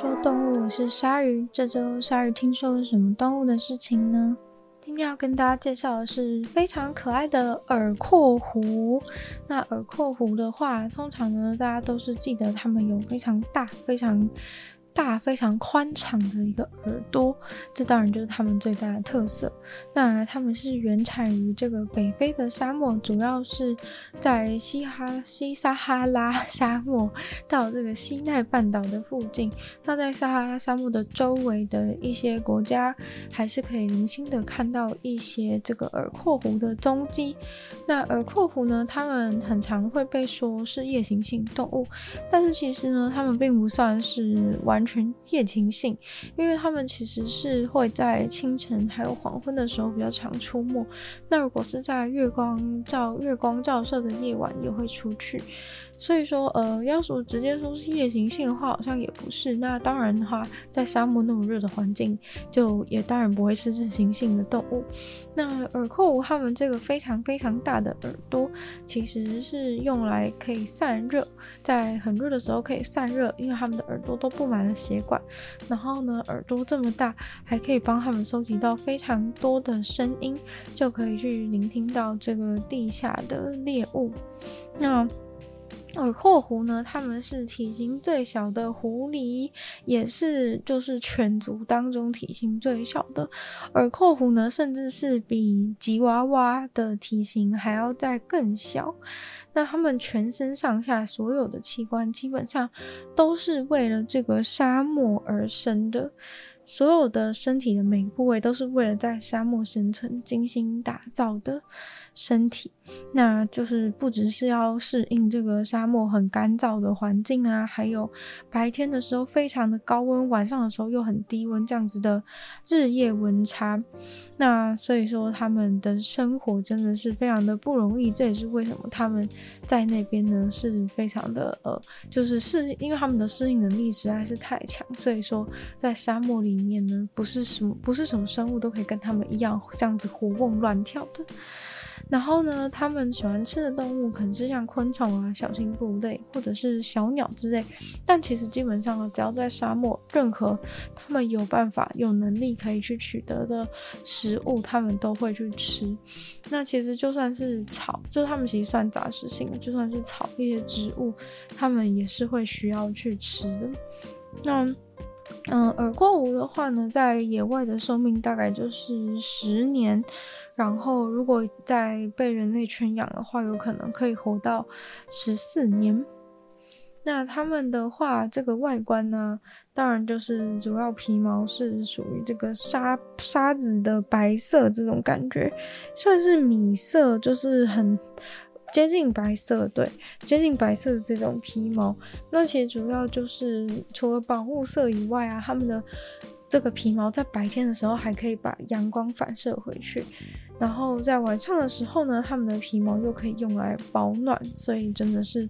说动物，我是鲨鱼。这周鲨鱼听说了什么动物的事情呢？今天要跟大家介绍的是非常可爱的耳廓狐。那耳廓狐的话，通常呢，大家都是记得它们有非常大、非常。大非常宽敞的一个耳朵，这当然就是它们最大的特色。那它们是原产于这个北非的沙漠，主要是在西哈西撒哈拉沙漠到这个西奈半岛的附近。那在撒哈拉沙漠的周围的一些国家，还是可以零星的看到一些这个耳廓狐的踪迹。那耳廓狐呢，它们很常会被说是夜行性动物，但是其实呢，它们并不算是完。全夜行性，因为他们其实是会在清晨还有黄昏的时候比较常出没。那如果是在月光照月光照射的夜晚，也会出去。所以说，呃，要说直接说是夜行性的话，好像也不是。那当然的话，在沙漠那么热的环境，就也当然不会是日行性的动物。那耳廓它们这个非常非常大的耳朵，其实是用来可以散热，在很热的时候可以散热，因为它们的耳朵都布满了血管。然后呢，耳朵这么大，还可以帮它们收集到非常多的声音，就可以去聆听到这个地下的猎物。那耳廓狐呢，它们是体型最小的狐狸，也是就是犬族当中体型最小的。耳廓狐呢，甚至是比吉娃娃的体型还要再更小。那它们全身上下所有的器官，基本上都是为了这个沙漠而生的。所有的身体的每个部位都是为了在沙漠生存精心打造的身体，那就是不只是要适应这个沙漠很干燥的环境啊，还有白天的时候非常的高温，晚上的时候又很低温，这样子的日夜温差。那所以说他们的生活真的是非常的不容易，这也是为什么他们在那边呢是非常的呃，就是适应，因为他们的适应能力实在是太强，所以说在沙漠里面呢，不是什么不是什么生物都可以跟他们一样这样子活蹦乱跳的。然后呢，他们喜欢吃的动物可能是像昆虫啊、小型哺乳类或者是小鸟之类。但其实基本上，只要在沙漠，任何他们有办法、有能力可以去取得的食物，他们都会去吃。那其实就算是草，就是他们其实算杂食性，就算是草一些植物，他们也是会需要去吃的。那嗯，耳廓狐的话呢，在野外的寿命大概就是十年。然后，如果在被人类圈养的话，有可能可以活到十四年。那他们的话，这个外观呢，当然就是主要皮毛是属于这个沙沙子的白色这种感觉，算是米色，就是很接近白色，对，接近白色的这种皮毛。那其实主要就是除了保护色以外啊，他们的这个皮毛在白天的时候还可以把阳光反射回去。然后在晚上的时候呢，它们的皮毛又可以用来保暖，所以真的是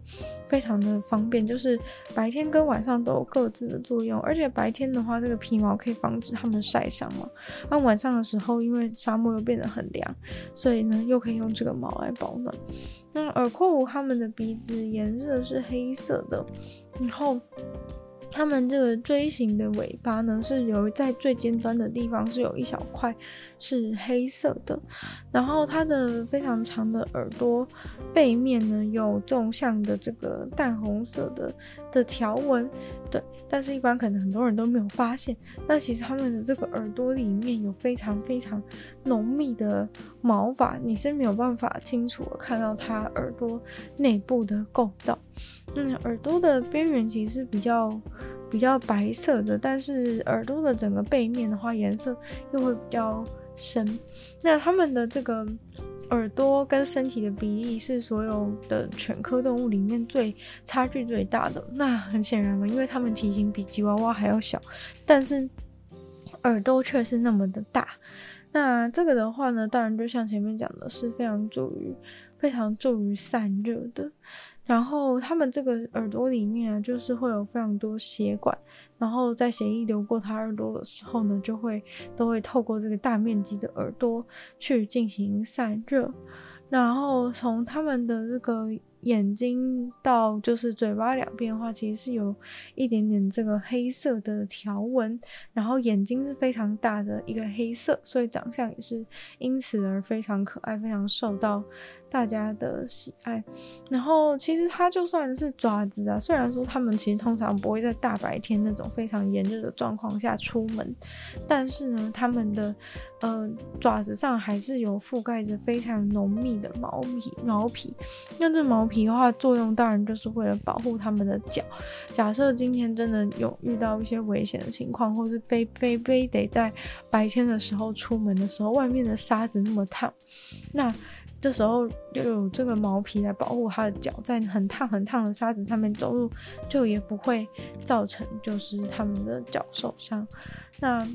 非常的方便。就是白天跟晚上都有各自的作用，而且白天的话，这个皮毛可以防止它们晒伤嘛。那晚上的时候，因为沙漠又变得很凉，所以呢，又可以用这个毛来保暖。那耳廓狐它们的鼻子颜色是黑色的，然后。它们这个锥形的尾巴呢，是有在最尖端的地方是有一小块是黑色的，然后它的非常长的耳朵背面呢，有纵向的这个淡红色的的条纹，对，但是一般可能很多人都没有发现，那其实它们的这个耳朵里面有非常非常浓密的毛发，你是没有办法清楚的看到它耳朵内部的构造。嗯，耳朵的边缘其实是比较比较白色的，但是耳朵的整个背面的话，颜色又会比较深。那它们的这个耳朵跟身体的比例是所有的犬科动物里面最差距最大的。那很显然嘛，因为它们体型比吉娃娃还要小，但是耳朵却是那么的大。那这个的话呢，当然就像前面讲的，是非常助于非常助于散热的。然后他们这个耳朵里面啊，就是会有非常多血管，然后在血液流过他耳朵的时候呢，就会都会透过这个大面积的耳朵去进行散热。然后从他们的这个眼睛到就是嘴巴两边的话，其实是有一点点这个黑色的条纹，然后眼睛是非常大的一个黑色，所以长相也是因此而非常可爱，非常受到大家的喜爱。然后其实它就算是爪子啊，虽然说它们其实通常不会在大白天那种非常炎热的状况下出门，但是呢，它们的呃爪子上还是有覆盖着非常浓密的毛皮毛皮。那这毛皮的话，作用当然就是为了保护它们的脚。假设今天真的有遇到一些危险的情况，或是非非非得在白天的时候出门的时候，外面的沙子那么烫，那。这时候又有这个毛皮来保护它的脚，在很烫很烫的沙子上面走路，就也不会造成就是它们的脚受伤。那。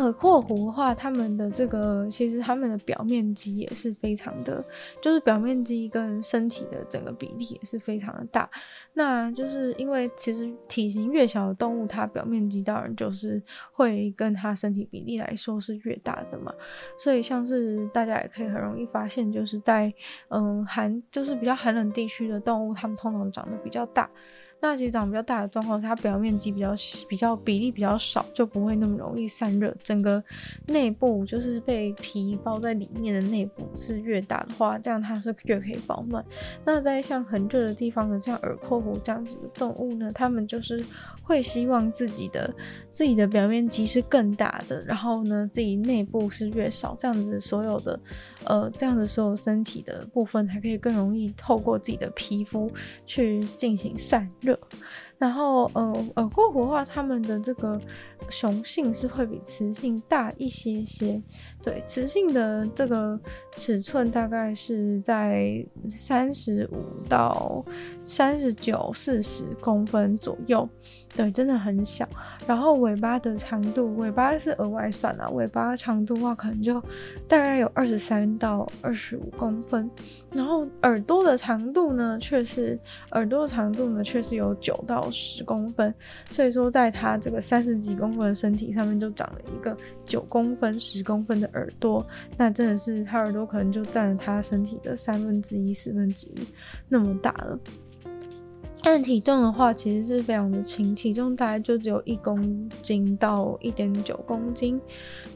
耳廓狐的话，它们的这个其实它们的表面积也是非常的，就是表面积跟身体的整个比例也是非常的大。那就是因为其实体型越小的动物，它表面积当然就是会跟它身体比例来说是越大的嘛。所以像是大家也可以很容易发现，就是在嗯寒就是比较寒冷地区的动物，它们通常长得比较大。那其实长比较大的状况，它表面积比较比较比例比较少，就不会那么容易散热。整个内部就是被皮包在里面的内部是越大的话，这样它是越可以保暖。那在像很热的地方的，像耳廓狐这样子的动物呢，它们就是会希望自己的自己的表面积是更大的，然后呢，自己内部是越少，这样子所有的呃这样子所有身体的部分还可以更容易透过自己的皮肤去进行散热。然后，呃，耳廓狐的话，它们的这个雄性是会比雌性大一些些。对，雌性的这个尺寸大概是在三十五到三十九、四十公分左右。对，真的很小。然后尾巴的长度，尾巴是额外算啊，尾巴长度的话，可能就大概有二十三到二十五公分。然后耳朵的长度呢，却是耳朵的长度呢，却是有九到十公分。所以说，在它这个三十几公分的身体上面，就长了一个九公分、十公分的耳朵。那真的是它耳朵可能就占了它身体的三分之一、四分之一那么大了。按体重的话，其实是非常的轻，体重大概就只有一公斤到一点九公斤。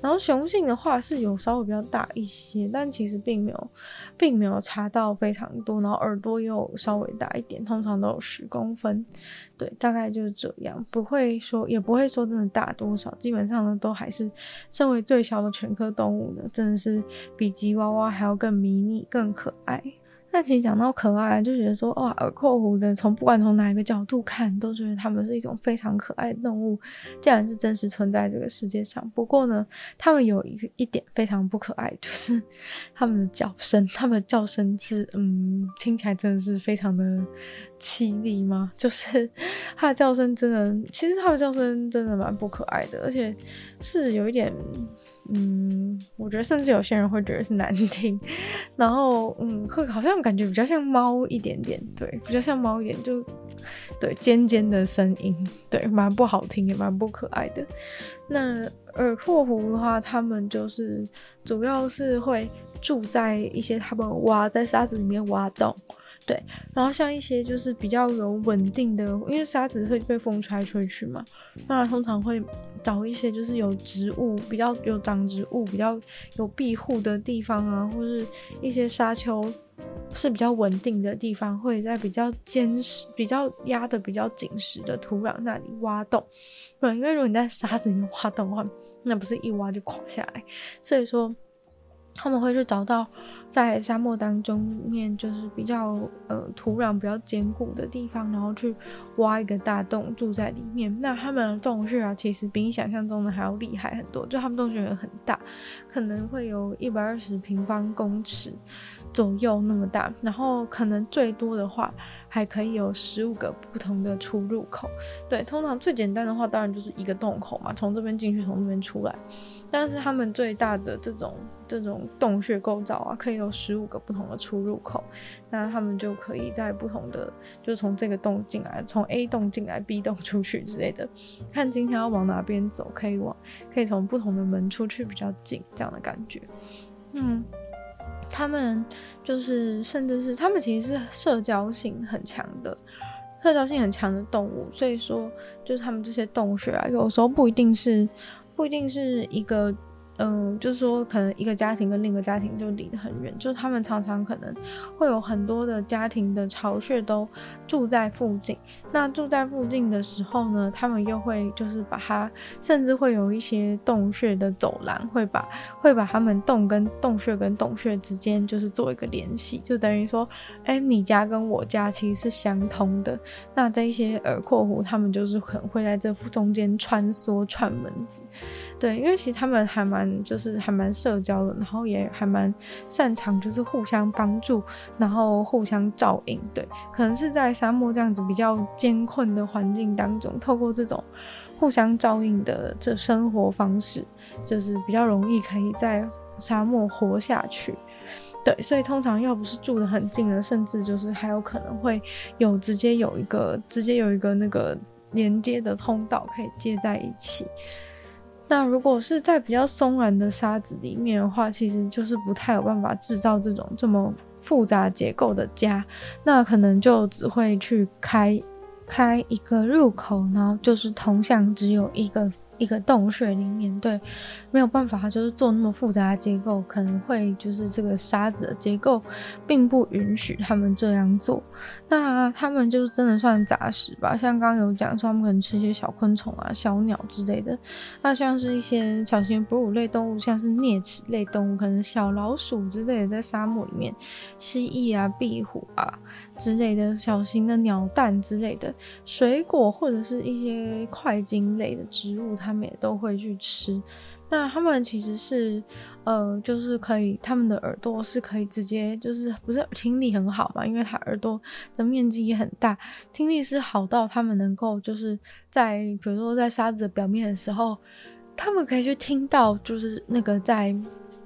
然后雄性的话是有稍微比较大一些，但其实并没有，并没有差到非常多。然后耳朵又稍微大一点，通常都有十公分，对，大概就是这样，不会说，也不会说真的大多少。基本上呢，都还是身为最小的犬科动物呢，真的是比吉娃娃还要更迷你、更可爱。但其实讲到可爱，就觉得说哇，耳廓狐的从不管从哪一个角度看，都觉得它们是一种非常可爱的动物，竟然是真实存在这个世界上。不过呢，它们有一个一点非常不可爱，就是 它们的叫声，它们的叫声是嗯，听起来真的是非常的凄厉吗？就是它的叫声真的，其实它的叫声真的蛮不可爱的，而且是有一点。嗯，我觉得甚至有些人会觉得是难听，然后嗯，会好像感觉比较像猫一点点，对，比较像猫一点，就对尖尖的声音，对，蛮不好听也蛮不可爱的。那耳廓狐的话，他们就是主要是会住在一些他们挖在沙子里面挖洞。对，然后像一些就是比较有稳定的，因为沙子会被风吹来吹去嘛，那通常会找一些就是有植物、比较有长植物、比较有庇护的地方啊，或是一些沙丘是比较稳定的地方，会在比较坚实、比较压得比较紧实的土壤那里挖洞。对，因为如果你在沙子里面挖洞的话，那不是一挖就垮下来，所以说他们会去找到。在沙漠当中面，就是比较呃土壤比较坚固的地方，然后去挖一个大洞住在里面。那他们的洞穴啊，其实比你想象中的还要厉害很多。就他们洞穴很大，可能会有一百二十平方公尺左右那么大，然后可能最多的话还可以有十五个不同的出入口。对，通常最简单的话，当然就是一个洞口嘛，从这边进去，从那边出来。但是他们最大的这种这种洞穴构造啊，可以有十五个不同的出入口，那他们就可以在不同的，就从这个洞进来，从 A 洞进来，B 洞出去之类的，看今天要往哪边走，可以往可以从不同的门出去比较近，这样的感觉，嗯。他们就是甚至是他们其实是社交性很强的，社交性很强的动物，所以说就是他们这些洞穴啊，有时候不一定是不一定是一个。嗯，就是说，可能一个家庭跟另一个家庭就离得很远，就是他们常常可能会有很多的家庭的巢穴都住在附近。那住在附近的时候呢，他们又会就是把它，甚至会有一些洞穴的走廊，会把会把他们洞跟洞穴跟洞穴之间就是做一个联系，就等于说，哎，你家跟我家其实是相通的。那这一些耳廓狐，他们就是可能会在这中间穿梭串门子。对，因为其实他们还蛮就是还蛮社交的，然后也还蛮擅长就是互相帮助，然后互相照应。对，可能是在沙漠这样子比较艰困的环境当中，透过这种互相照应的这生活方式，就是比较容易可以在沙漠活下去。对，所以通常要不是住得很近的，甚至就是还有可能会有直接有一个直接有一个那个连接的通道可以接在一起。那如果是在比较松软的沙子里面的话，其实就是不太有办法制造这种这么复杂结构的家，那可能就只会去开开一个入口，然后就是通向只有一个。一个洞穴里面，对，没有办法，就是做那么复杂的结构，可能会就是这个沙子的结构并不允许他们这样做。那他们就真的算杂食吧，像刚刚有讲说，他们可能吃一些小昆虫啊、小鸟之类的。那像是一些小型哺乳类动物，像是啮齿类动物，可能小老鼠之类的，在沙漠里面，蜥蜴啊、壁虎啊之类的小型的鸟蛋之类的，水果或者是一些块茎类的植物。他们也都会去吃，那他们其实是，呃，就是可以，他们的耳朵是可以直接，就是不是听力很好嘛？因为他耳朵的面积也很大，听力是好到他们能够就是在，比如说在沙子的表面的时候，他们可以去听到，就是那个在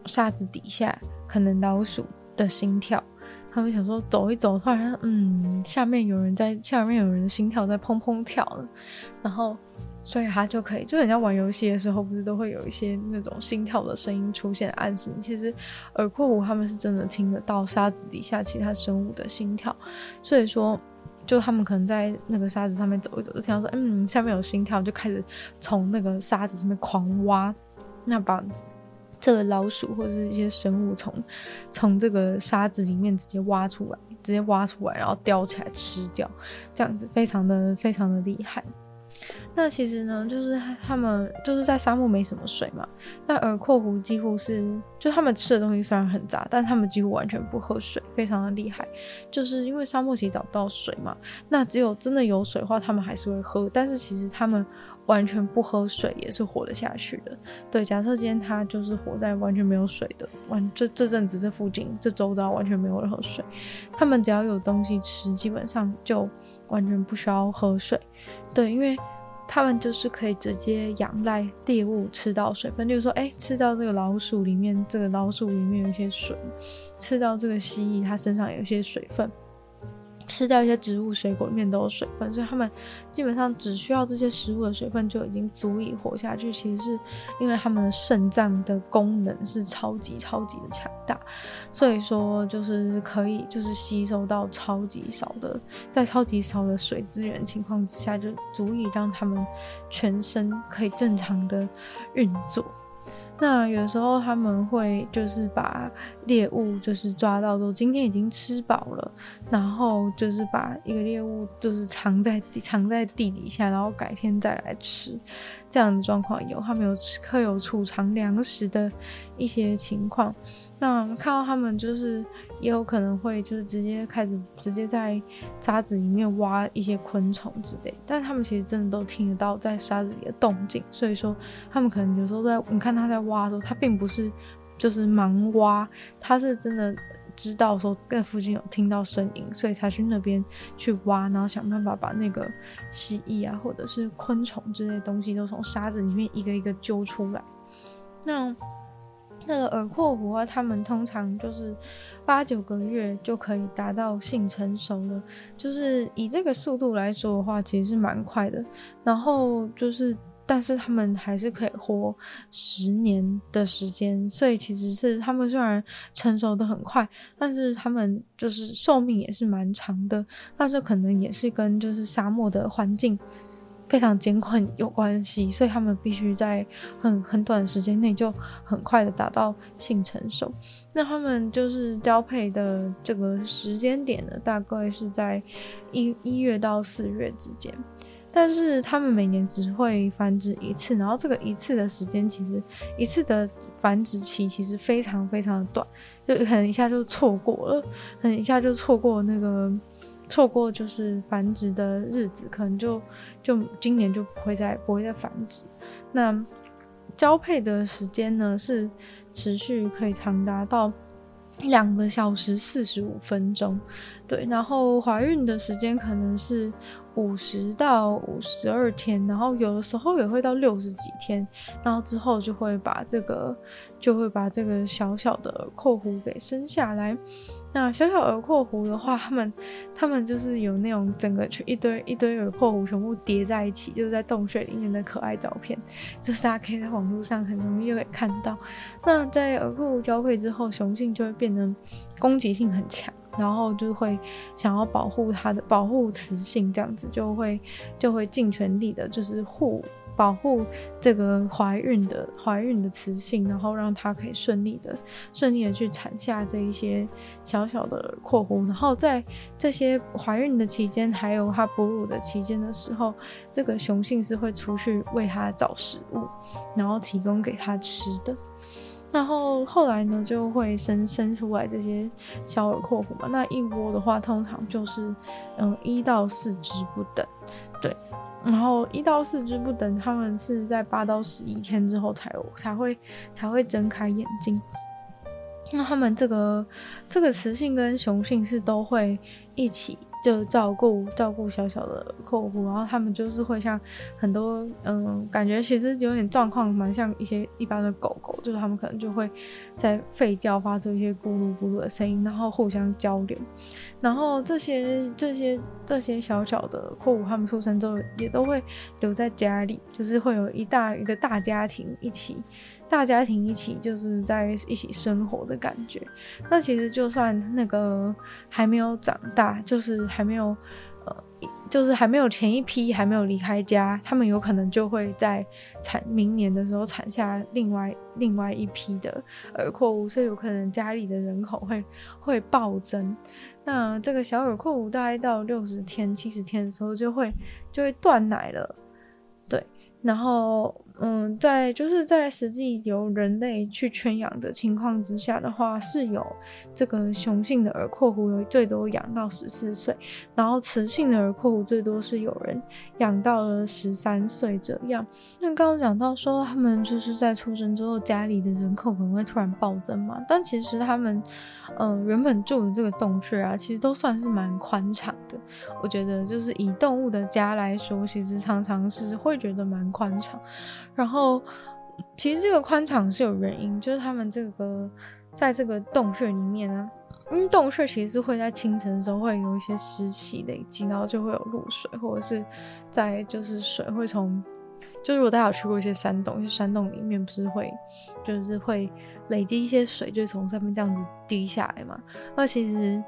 沙子底下可能老鼠的心跳，他们想说走一走，突然嗯，下面有人在，下面有人心跳在砰砰跳了，然后。所以他就可以，就人家玩游戏的时候，不是都会有一些那种心跳的声音出现暗示。其实耳廓狐他们是真的听得到沙子底下其他生物的心跳，所以说，就他们可能在那个沙子上面走一走，就听到说，嗯，下面有心跳，就开始从那个沙子上面狂挖，那把这个老鼠或者是一些生物从从这个沙子里面直接挖出来，直接挖出来，然后叼起来吃掉，这样子非常的非常的厉害。那其实呢，就是他们就是在沙漠没什么水嘛。那耳廓狐几乎是，就他们吃的东西虽然很杂，但他们几乎完全不喝水，非常的厉害。就是因为沙漠其实找不到水嘛，那只有真的有水的话，他们还是会喝。但是其实他们完全不喝水也是活得下去的。对，假设今天他就是活在完全没有水的，完这这阵子这附近这周遭完全没有任何水，他们只要有东西吃，基本上就完全不需要喝水。对，因为。他们就是可以直接仰赖猎物吃到水分，例如说，哎，吃到这个老鼠里面，这个老鼠里面有一些水；吃到这个蜥蜴，它身上有一些水分。吃掉一些植物、水果里面都有水分，所以他们基本上只需要这些食物的水分就已经足以活下去。其实是因为他们的肾脏的功能是超级超级的强大，所以说就是可以就是吸收到超级少的，在超级少的水资源情况之下，就足以让他们全身可以正常的运作。那有时候他们会就是把猎物就是抓到说今天已经吃饱了，然后就是把一个猎物就是藏在藏在地底下，然后改天再来吃，这样的状况有，他们有会有储藏粮食的一些情况。那看到他们就是也有可能会就是直接开始直接在沙子里面挖一些昆虫之类，但是他们其实真的都听得到在沙子里的动静，所以说他们可能有时候在你看他在挖的时候，他并不是就是盲挖，他是真的知道说在附近有听到声音，所以才去那边去挖，然后想办法把那个蜥蜴啊或者是昆虫之类的东西都从沙子里面一个一个揪出来，那。那个耳廓狐啊，他们通常就是八九个月就可以达到性成熟了，就是以这个速度来说的话，其实是蛮快的。然后就是但是他们还是可以活十年的时间，所以其实是他们虽然成熟的很快，但是他们就是寿命也是蛮长的。那这可能也是跟就是沙漠的环境非常艰困有关系，所以他们必须在很很短的时间内就很快的达到性成熟。那他们就是交配的这个时间点呢，大概是在一一月到四月之间。但是他们每年只会繁殖一次，然后这个一次的时间其实一次的繁殖期其实非常非常的短，就可能一下就错过了，可能一下就错过那个错过就是繁殖的日子，可能就就今年就不会再不会再繁殖。那交配的时间呢是持续可以长达到两个小时四十五分钟，对，然后怀孕的时间可能是。五十到五十二天，然后有的时候也会到六十几天，然后之后就会把这个就会把这个小小的括弧给生下来。那小小耳廓狐的话，他们他们就是有那种整个一堆一堆耳廓狐全部叠在一起，就是在洞穴里面的可爱照片，就是大家可以在网络上很容易就可以看到。那在耳廓狐交配之后，雄性就会变得攻击性很强。然后就会想要保护它的保护雌性，这样子就会就会尽全力的，就是护保护这个怀孕的怀孕的雌性，然后让它可以顺利的顺利的去产下这一些小小的耳廓狐。然后在这些怀孕的期间，还有它哺乳的期间的时候，这个雄性是会出去为它找食物，然后提供给它吃的。然后后来呢，就会生生出来这些小耳廓狐嘛。那一窝的话，通常就是嗯一到四只不等，对。然后一到四只不等，他们是在八到十一天之后才有才会才会睁开眼睛。那他们这个这个雌性跟雄性是都会一起。就照顾照顾小小的客户，然后他们就是会像很多嗯，感觉其实有点状况蛮像一些一般的狗狗，就是他们可能就会在吠叫，发出一些咕噜咕噜的声音，然后互相交流。然后这些这些这些小小的客户，他们出生之后也都会留在家里，就是会有一大一个大家庭一起。大家庭一起就是在一起生活的感觉。那其实就算那个还没有长大，就是还没有呃，就是还没有前一批还没有离开家，他们有可能就会在产明年的时候产下另外另外一批的耳廓狐，所以有可能家里的人口会会暴增。那这个小耳廓狐大概到六十天、七十天的时候就会就会断奶了，对，然后。嗯，在就是在实际由人类去圈养的情况之下的话，是有这个雄性的耳廓狐有最多养到十四岁，然后雌性的耳廓狐最多是有人养到了十三岁这样。那刚刚讲到说他们就是在出生之后家里的人口可能会突然暴增嘛，但其实他们嗯、原本住的这个洞穴啊，其实都算是蛮宽敞的。我觉得就是以动物的家来说，其实常常是会觉得蛮宽敞。然后，其实这个宽敞是有原因，就是他们这个在这个洞穴里面呢，因为洞穴其实是会在清晨的时候会有一些湿气累积，然后就会有露水，或者是在就是水会从，就是如果大家有去过一些山洞，一些山洞里面不是会就是会累积一些水，就从上面这样子滴下来嘛，那其实。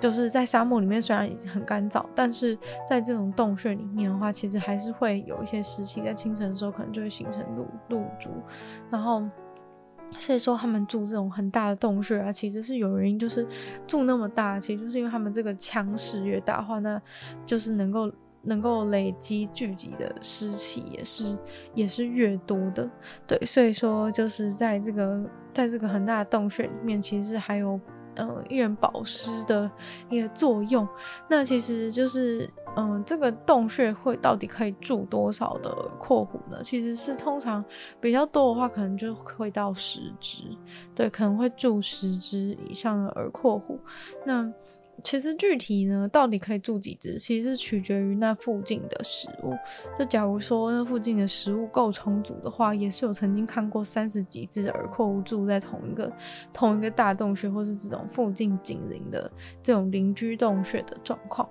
就是在沙漠里面，虽然已经很干燥，但是在这种洞穴里面的话，其实还是会有一些湿气，在清晨的时候可能就会形成露露珠。然后，所以说他们住这种很大的洞穴啊，其实是有原因，就是住那么大，其实就是因为他们这个腔室越大话，那就是能够能够累积聚集的湿气也是也是越多的。对，所以说就是在这个在这个很大的洞穴里面，其实还有。嗯，一元保湿的一个作用，那其实就是，嗯，这个洞穴会到底可以住多少的括弧呢？其实是通常比较多的话，可能就会到十只，对，可能会住十只以上的耳括弧。那其实具体呢，到底可以住几只，其实取决于那附近的食物。就假如说那附近的食物够充足的话，也是有曾经看过三十几只耳廓狐住在同一个同一个大洞穴，或是这种附近紧邻的这种邻居洞穴的状况。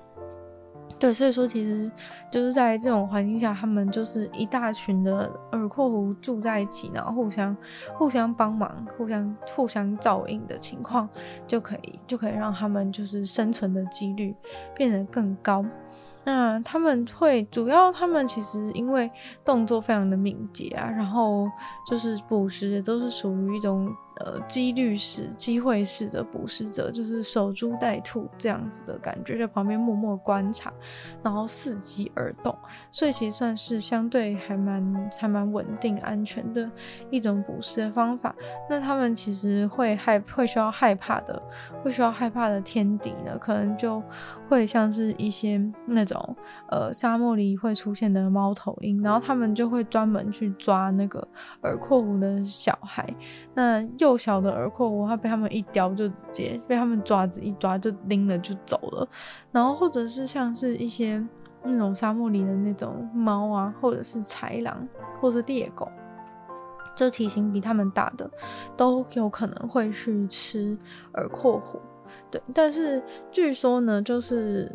对，所以说其实就是在这种环境下，他们就是一大群的耳廓狐住在一起，然后互相互相帮忙、互相互相照应的情况，就可以就可以让他们就是生存的几率变得更高。那他们会主要，他们其实因为动作非常的敏捷啊，然后就是捕食也都是属于一种。呃，几率式、机会式的捕食者，就是守株待兔这样子的感觉，在旁边默默观察，然后伺机而动，所以其实算是相对还蛮还蛮稳定、安全的一种捕食的方法。那他们其实会害会需要害怕的，会需要害怕的天敌呢，可能就会像是一些那种呃沙漠里会出现的猫头鹰，然后他们就会专门去抓那个耳廓狐的小孩，那又。幼小的耳廓狐，它被他们一叼就直接被他们爪子一抓就拎了就走了。然后或者是像是一些那种沙漠里的那种猫啊，或者是豺狼，或者是猎狗，就体型比他们大的，都有可能会去吃耳廓狐。对，但是据说呢，就是。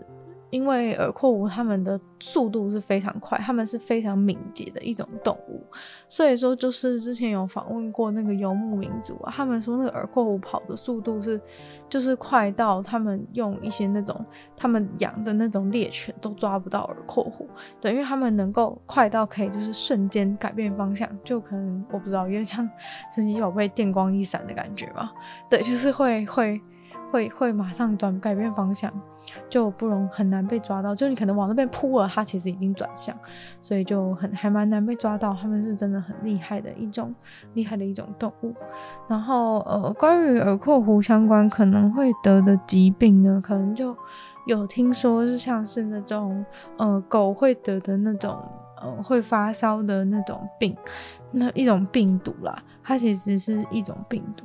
因为耳廓狐它们的速度是非常快，它们是非常敏捷的一种动物，所以说就是之前有访问过那个游牧民族啊，他们说那个耳廓狐跑的速度是就是快到他们用一些那种他们养的那种猎犬都抓不到耳廓狐，对，因为他们能够快到可以就是瞬间改变方向，就可能我不知道，有点像 神奇宝贝电光一闪的感觉嘛，对，就是会会会会马上转改变方向。就不容很难被抓到，就你可能往那边扑了，它其实已经转向，所以就很还蛮难被抓到。他们是真的很厉害的一种厉害的一种动物。然后呃，关于耳廓狐相关可能会得的疾病呢，可能就有听说是像是那种呃狗会得的那种呃会发烧的那种病，那一种病毒啦，它其实是一种病毒。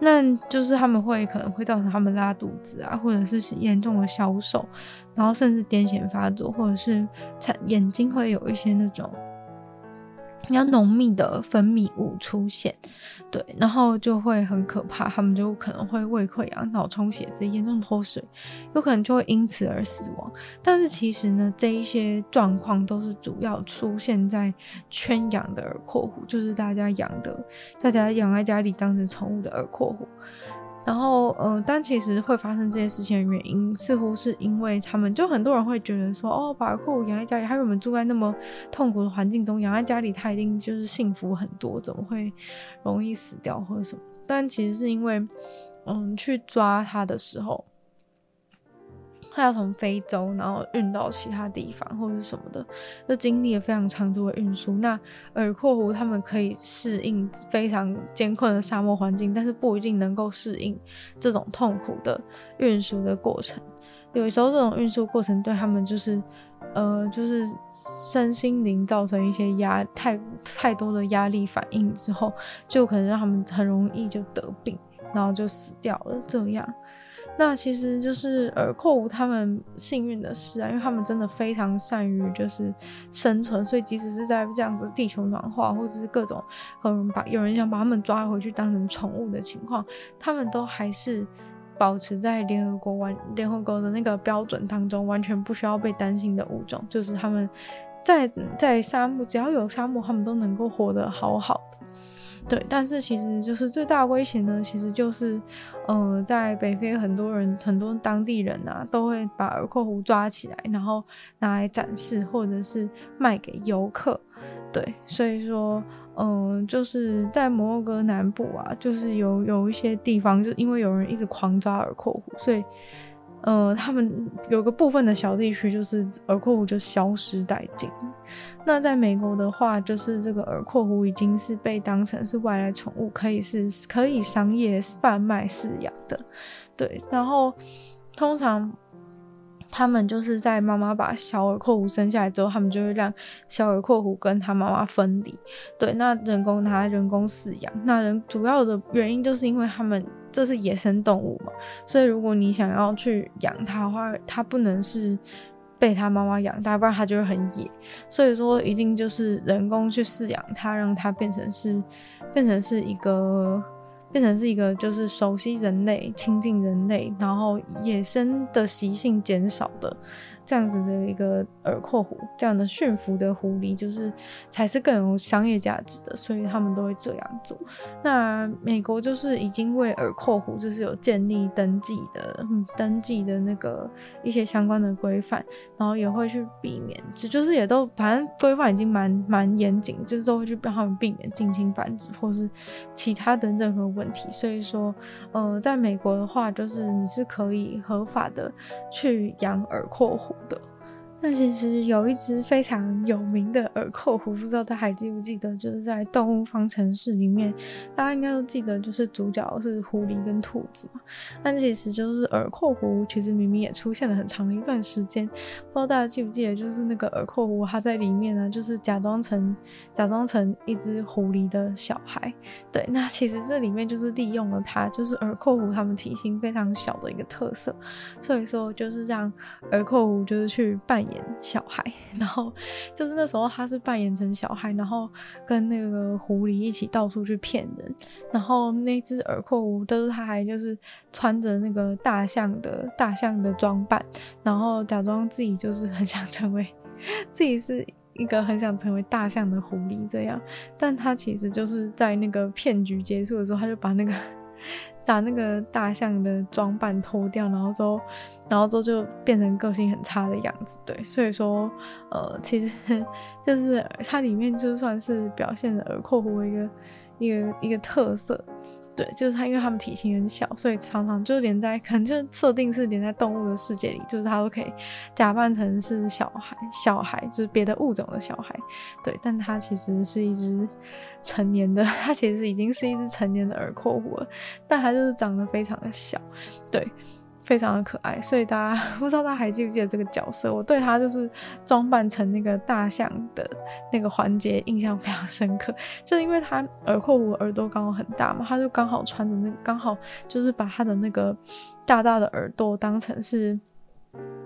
那就是他们会可能会造成他们拉肚子啊，或者是严重的消瘦，然后甚至癫痫发作，或者是眼睛会有一些那种比较浓密的分泌物出现，对，然后就会很可怕，他们就可能会胃溃疡、脑充血、直接严重脱水，有可能就会因此而死亡。但是其实呢，这一些状况都是主要出现在圈养的耳廓狐，就是大家养的，大家养在家里当成宠物的耳廓狐。然后，呃，但其实会发生这些事情的原因，似乎是因为他们，就很多人会觉得说，哦，把耳廓狐养在家里，还有我们住在那么痛苦的环境中，养在家里，它一定就是幸福很多，怎么会容易死掉或者什么？但其实是因为，嗯，去抓它的时候。他要从非洲，然后运到其他地方或者是什么的，就经历了非常长途的运输。那耳廓狐它们可以适应非常艰困的沙漠环境，但是不一定能够适应这种痛苦的运输的过程。有时候这种运输过程对他们就是，呃，就是身心灵造成一些压太太多的压力反应之后，就可能让他们很容易就得病，然后就死掉了。这样。那其实就是耳廓狐他们幸运的是啊，因为他们真的非常善于就是生存，所以即使是在这样子地球暖化或者是各种有人把有人想把他们抓回去当成宠物的情况，他们都还是保持在联合国完联合国的那个标准当中，完全不需要被担心的物种。就是他们在在沙漠，只要有沙漠，他们都能够活得好好。对，但是其实就是最大的危险呢，其实就是，呃，在北非很多人很多当地人啊，都会把耳廓狐抓起来，然后拿来展示或者是卖给游客。对，所以说，嗯、就是在摩洛哥南部啊，就是有有一些地方，就因为有人一直狂抓耳廓狐，所以。呃，他们有个部分的小地区，就是耳廓狐就消失殆尽。那在美国的话，就是这个耳廓狐已经是被当成是外来宠物，可以是可以商业贩卖饲养的。对，然后通常。他们就是在妈妈把小耳廓狐生下来之后，他们就会让小耳廓狐跟他妈妈分离。对，那人工他人工饲养，那人主要的原因就是因为他们这是野生动物嘛，所以如果你想要去养它的话，它不能是被他妈妈养大，不然它就会很野。所以说，一定就是人工去饲养它，让它变成是变成是一个。变成是一个就是熟悉人类、亲近人类，然后野生的习性减少的这样子的一个耳廓狐，这样的驯服的狐狸，就是才是更有商业价值的，所以他们都会这样做。那美国就是已经为耳廓狐就是有建立登记的，登记的那个一些相关的规范，然后也会去避免，这就是也都反正规范已经蛮蛮严谨，就是都会去帮他们避免近亲繁殖或是其他的任何问题。所以说，呃，在美国的话，就是你是可以合法的去养耳廓狐的。那其实有一只非常有名的耳廓狐，不知道大家还记不记得？就是在《动物方程式》里面，大家应该都记得，就是主角是狐狸跟兔子嘛。但其实就是耳廓狐，其实明明也出现了很长一段时间。不知道大家记不记得，就是那个耳廓狐，它在里面呢，就是假装成假装成一只狐狸的小孩。对，那其实这里面就是利用了它，就是耳廓狐它们体型非常小的一个特色，所以说就是让耳廓狐就是去扮演。小孩，然后就是那时候他是扮演成小孩，然后跟那个狐狸一起到处去骗人，然后那只耳廓狐都是他还就是穿着那个大象的大象的装扮，然后假装自己就是很想成为 自己是一个很想成为大象的狐狸这样，但他其实就是在那个骗局结束的时候，他就把那个。把那个大象的装扮脱掉，然后之后，然后之后就变成个性很差的样子，对，所以说，呃，其实就是它里面就算是表现了耳廓狐一个一个一个特色。对，就是它，因为它们体型很小，所以常常就连在 可能就设定是连在动物的世界里，就是它都可以假扮成是小孩，小孩就是别的物种的小孩。对，但它其实是一只成年的，它其实已经是一只成年的耳廓狐了，但它就是长得非常的小。对。非常的可爱，所以大家不知道大家还记不记得这个角色？我对他就是装扮成那个大象的那个环节印象非常深刻，就是因为他耳廓狐耳朵刚好很大嘛，他就刚好穿着那，刚好就是把他的那个大大的耳朵当成是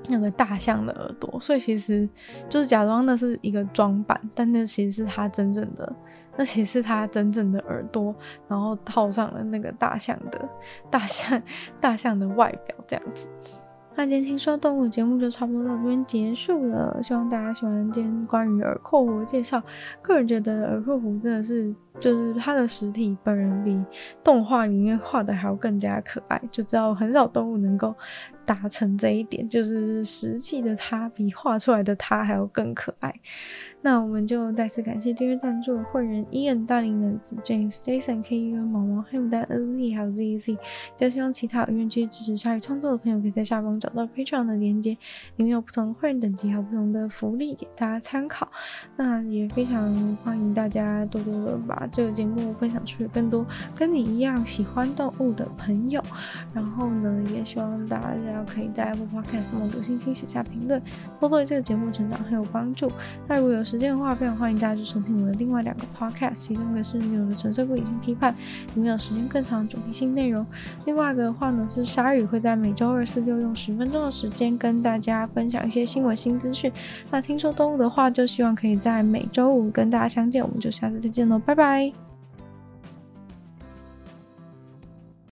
那个大象的耳朵，所以其实就是假装那是一个装扮，但那其实是他真正的。那其实是他真正的耳朵，然后套上了那个大象的大象大象的外表这样子。那今天听说动物节目就差不多到这边结束了，希望大家喜欢今天关于耳廓狐的介绍。个人觉得耳廓狐真的是。就是它的实体本人比动画里面画的还要更加可爱，就知道很少动物能够达成这一点，就是实际的它比画出来的它还要更可爱。那我们就再次感谢订阅赞助的会员：Ian、大龄男子、James、Jason、K、U、毛毛、黑牡丹、Z 还有 ZZ。就希望其他有愿意支持鲨鱼创作的朋友，可以在下方找到 Patreon 的链接，里面有不同会员等级还有不同的福利给大家参考。那也非常欢迎大家多多的把这个节目分享出去，更多跟你一样喜欢动物的朋友。然后呢，也希望大家可以在 Apple Podcast 上留星星、写下评论，多多对这个节目成长很有帮助。那如果有时间的话，非常欢迎大家去收听我的另外两个 Podcast，其中一个是女友的纯粹不理性批判，里面有时间更长的主题性内容；另外一个的话呢，是鲨鱼会在每周二、四、六用十分钟的时间跟大家分享一些新闻新资讯。那听说动物的话，就希望可以在每周五跟大家相见，我们就下次再见喽，拜拜。イ。